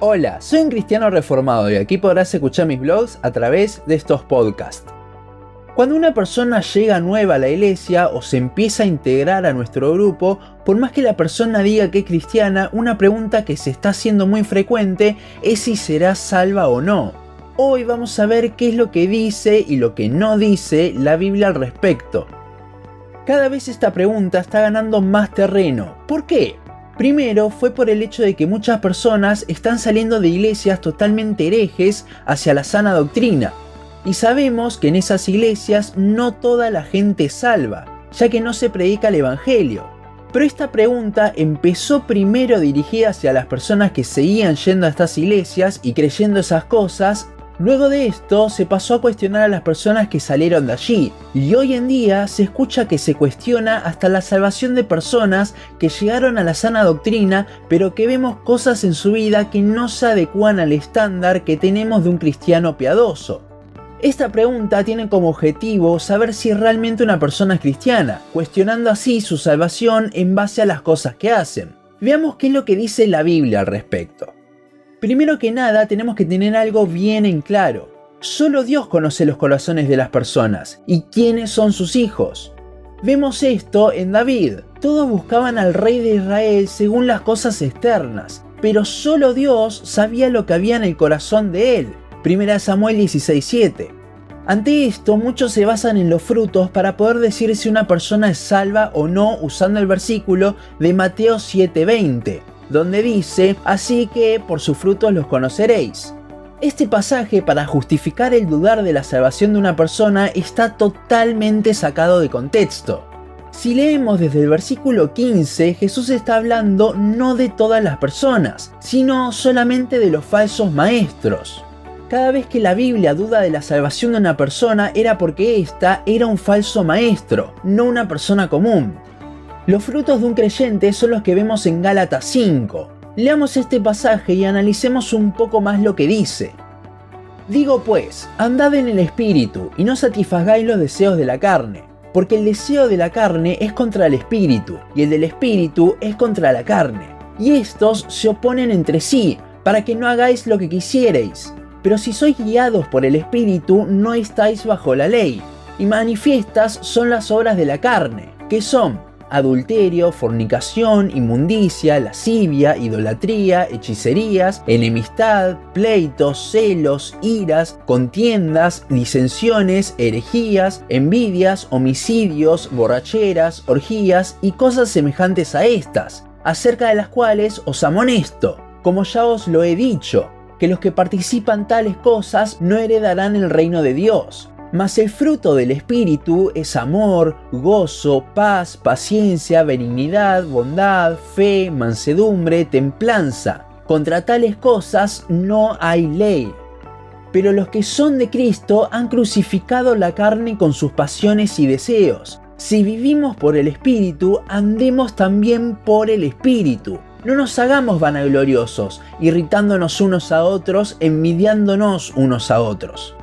Hola, soy un cristiano reformado y aquí podrás escuchar mis blogs a través de estos podcasts. Cuando una persona llega nueva a la iglesia o se empieza a integrar a nuestro grupo, por más que la persona diga que es cristiana, una pregunta que se está haciendo muy frecuente es si será salva o no. Hoy vamos a ver qué es lo que dice y lo que no dice la Biblia al respecto. Cada vez esta pregunta está ganando más terreno. ¿Por qué? Primero fue por el hecho de que muchas personas están saliendo de iglesias totalmente herejes hacia la sana doctrina. Y sabemos que en esas iglesias no toda la gente salva, ya que no se predica el Evangelio. Pero esta pregunta empezó primero dirigida hacia las personas que seguían yendo a estas iglesias y creyendo esas cosas Luego de esto se pasó a cuestionar a las personas que salieron de allí, y hoy en día se escucha que se cuestiona hasta la salvación de personas que llegaron a la sana doctrina, pero que vemos cosas en su vida que no se adecuan al estándar que tenemos de un cristiano piadoso. Esta pregunta tiene como objetivo saber si realmente una persona es cristiana, cuestionando así su salvación en base a las cosas que hacen. Veamos qué es lo que dice la Biblia al respecto. Primero que nada tenemos que tener algo bien en claro. Solo Dios conoce los corazones de las personas y quiénes son sus hijos. Vemos esto en David. Todos buscaban al rey de Israel según las cosas externas, pero solo Dios sabía lo que había en el corazón de él. 1 Samuel 16:7. Ante esto, muchos se basan en los frutos para poder decir si una persona es salva o no usando el versículo de Mateo 7:20 donde dice, así que por sus frutos los conoceréis. Este pasaje para justificar el dudar de la salvación de una persona está totalmente sacado de contexto. Si leemos desde el versículo 15, Jesús está hablando no de todas las personas, sino solamente de los falsos maestros. Cada vez que la Biblia duda de la salvación de una persona era porque ésta era un falso maestro, no una persona común. Los frutos de un creyente son los que vemos en Gálatas 5. Leamos este pasaje y analicemos un poco más lo que dice. Digo pues, andad en el espíritu y no satisfagáis los deseos de la carne, porque el deseo de la carne es contra el espíritu y el del espíritu es contra la carne, y estos se oponen entre sí, para que no hagáis lo que quisierais. Pero si sois guiados por el espíritu, no estáis bajo la ley, y manifiestas son las obras de la carne, que son adulterio, fornicación, inmundicia, lascivia, idolatría, hechicerías, enemistad, pleitos, celos, iras, contiendas, disensiones, herejías, envidias, homicidios, borracheras, orgías y cosas semejantes a estas, acerca de las cuales os amonesto, como ya os lo he dicho, que los que participan tales cosas no heredarán el reino de Dios mas el fruto del Espíritu es amor, gozo, paz, paciencia, benignidad, bondad, fe, mansedumbre, templanza. Contra tales cosas no hay ley. Pero los que son de Cristo han crucificado la carne con sus pasiones y deseos. Si vivimos por el Espíritu, andemos también por el Espíritu. No nos hagamos vanagloriosos, irritándonos unos a otros, envidiándonos unos a otros.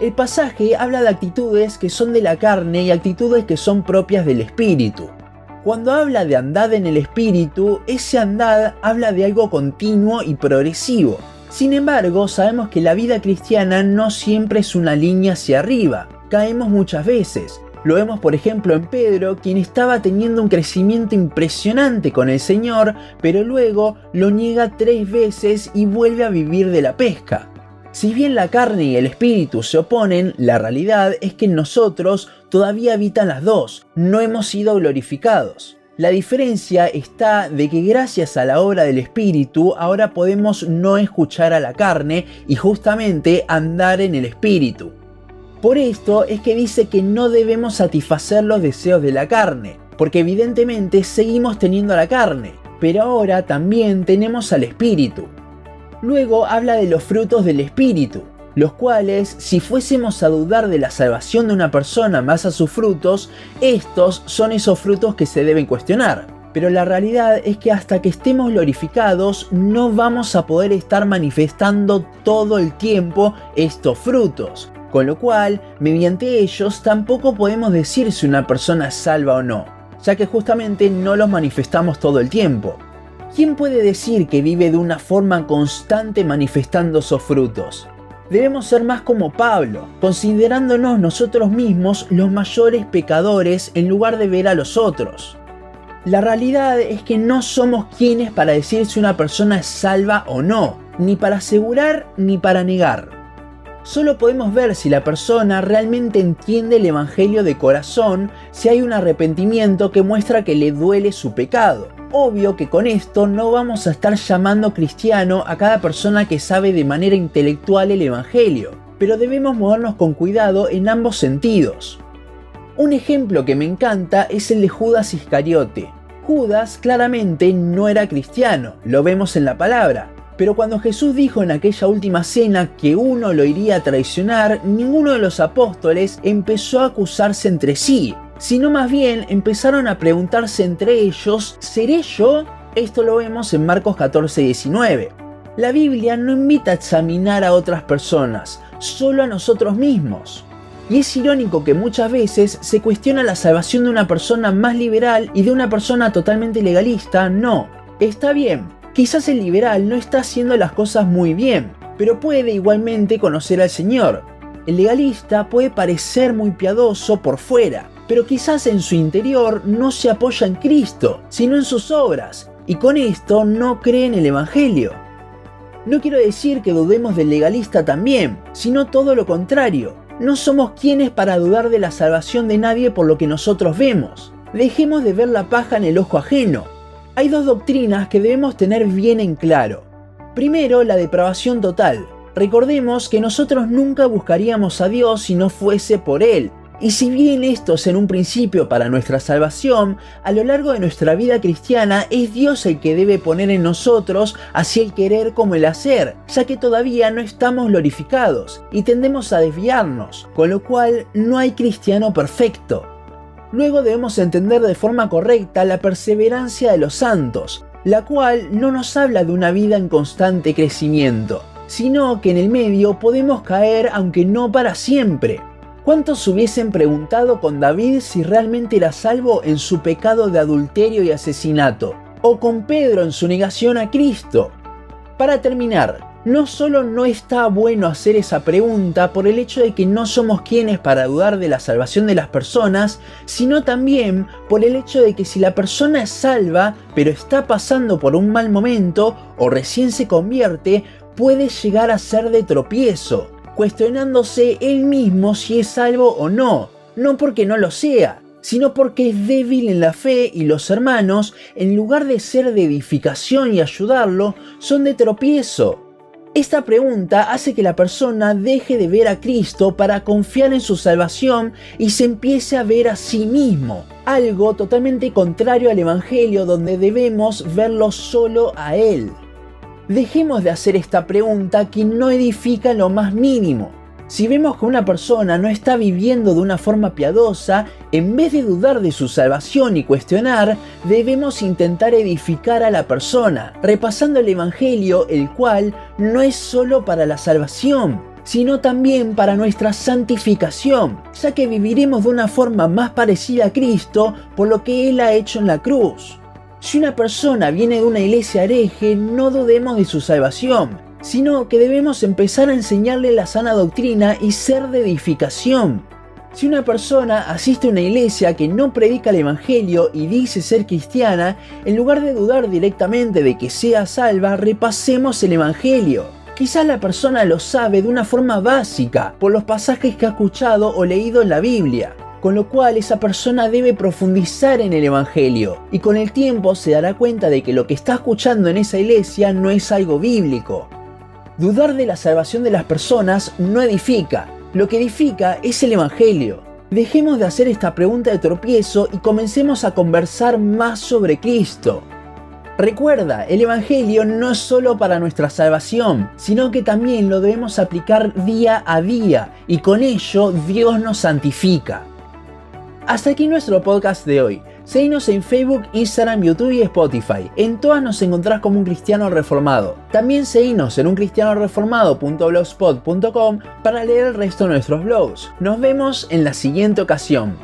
El pasaje habla de actitudes que son de la carne y actitudes que son propias del espíritu. Cuando habla de andad en el espíritu, ese andad habla de algo continuo y progresivo. Sin embargo, sabemos que la vida cristiana no siempre es una línea hacia arriba. Caemos muchas veces. Lo vemos por ejemplo en Pedro, quien estaba teniendo un crecimiento impresionante con el Señor, pero luego lo niega tres veces y vuelve a vivir de la pesca. Si bien la carne y el espíritu se oponen, la realidad es que en nosotros todavía habitan las dos, no hemos sido glorificados. La diferencia está de que gracias a la obra del Espíritu ahora podemos no escuchar a la carne y justamente andar en el Espíritu. Por esto es que dice que no debemos satisfacer los deseos de la carne, porque evidentemente seguimos teniendo la carne, pero ahora también tenemos al Espíritu. Luego habla de los frutos del Espíritu, los cuales, si fuésemos a dudar de la salvación de una persona más a sus frutos, estos son esos frutos que se deben cuestionar. Pero la realidad es que hasta que estemos glorificados no vamos a poder estar manifestando todo el tiempo estos frutos. Con lo cual, mediante ellos tampoco podemos decir si una persona es salva o no, ya que justamente no los manifestamos todo el tiempo. ¿Quién puede decir que vive de una forma constante manifestando esos frutos? Debemos ser más como Pablo, considerándonos nosotros mismos los mayores pecadores en lugar de ver a los otros. La realidad es que no somos quienes para decir si una persona es salva o no, ni para asegurar ni para negar. Solo podemos ver si la persona realmente entiende el Evangelio de corazón, si hay un arrepentimiento que muestra que le duele su pecado. Obvio que con esto no vamos a estar llamando cristiano a cada persona que sabe de manera intelectual el Evangelio, pero debemos movernos con cuidado en ambos sentidos. Un ejemplo que me encanta es el de Judas Iscariote. Judas claramente no era cristiano, lo vemos en la palabra. Pero cuando Jesús dijo en aquella última cena que uno lo iría a traicionar, ninguno de los apóstoles empezó a acusarse entre sí, sino más bien empezaron a preguntarse entre ellos, ¿seré yo? Esto lo vemos en Marcos 14, 19. La Biblia no invita a examinar a otras personas, solo a nosotros mismos. Y es irónico que muchas veces se cuestiona la salvación de una persona más liberal y de una persona totalmente legalista. No, está bien, quizás el liberal no está haciendo las cosas muy bien, pero puede igualmente conocer al Señor. El legalista puede parecer muy piadoso por fuera, pero quizás en su interior no se apoya en Cristo, sino en sus obras, y con esto no cree en el Evangelio. No quiero decir que dudemos del legalista también, sino todo lo contrario. No somos quienes para dudar de la salvación de nadie por lo que nosotros vemos. Dejemos de ver la paja en el ojo ajeno. Hay dos doctrinas que debemos tener bien en claro. Primero, la depravación total. Recordemos que nosotros nunca buscaríamos a Dios si no fuese por Él, y si bien esto es en un principio para nuestra salvación, a lo largo de nuestra vida cristiana es Dios el que debe poner en nosotros así el querer como el hacer, ya que todavía no estamos glorificados y tendemos a desviarnos, con lo cual no hay cristiano perfecto. Luego debemos entender de forma correcta la perseverancia de los santos, la cual no nos habla de una vida en constante crecimiento, sino que en el medio podemos caer aunque no para siempre. ¿Cuántos hubiesen preguntado con David si realmente era salvo en su pecado de adulterio y asesinato? ¿O con Pedro en su negación a Cristo? Para terminar, no solo no está bueno hacer esa pregunta por el hecho de que no somos quienes para dudar de la salvación de las personas, sino también por el hecho de que si la persona es salva, pero está pasando por un mal momento o recién se convierte, puede llegar a ser de tropiezo cuestionándose él mismo si es salvo o no, no porque no lo sea, sino porque es débil en la fe y los hermanos, en lugar de ser de edificación y ayudarlo, son de tropiezo. Esta pregunta hace que la persona deje de ver a Cristo para confiar en su salvación y se empiece a ver a sí mismo, algo totalmente contrario al Evangelio donde debemos verlo solo a Él. Dejemos de hacer esta pregunta que no edifica lo más mínimo. Si vemos que una persona no está viviendo de una forma piadosa, en vez de dudar de su salvación y cuestionar, debemos intentar edificar a la persona, repasando el Evangelio, el cual no es solo para la salvación, sino también para nuestra santificación, ya que viviremos de una forma más parecida a Cristo por lo que Él ha hecho en la cruz. Si una persona viene de una iglesia hereje, no dudemos de su salvación, sino que debemos empezar a enseñarle la sana doctrina y ser de edificación. Si una persona asiste a una iglesia que no predica el Evangelio y dice ser cristiana, en lugar de dudar directamente de que sea salva, repasemos el Evangelio. Quizás la persona lo sabe de una forma básica, por los pasajes que ha escuchado o leído en la Biblia con lo cual esa persona debe profundizar en el Evangelio y con el tiempo se dará cuenta de que lo que está escuchando en esa iglesia no es algo bíblico. Dudar de la salvación de las personas no edifica, lo que edifica es el Evangelio. Dejemos de hacer esta pregunta de tropiezo y comencemos a conversar más sobre Cristo. Recuerda, el Evangelio no es solo para nuestra salvación, sino que también lo debemos aplicar día a día y con ello Dios nos santifica. Hasta aquí nuestro podcast de hoy. Seguinos en Facebook, Instagram, YouTube y Spotify. En todas nos encontrás como un cristiano reformado. También seguinos en uncristianoreformado.blogspot.com para leer el resto de nuestros blogs. Nos vemos en la siguiente ocasión.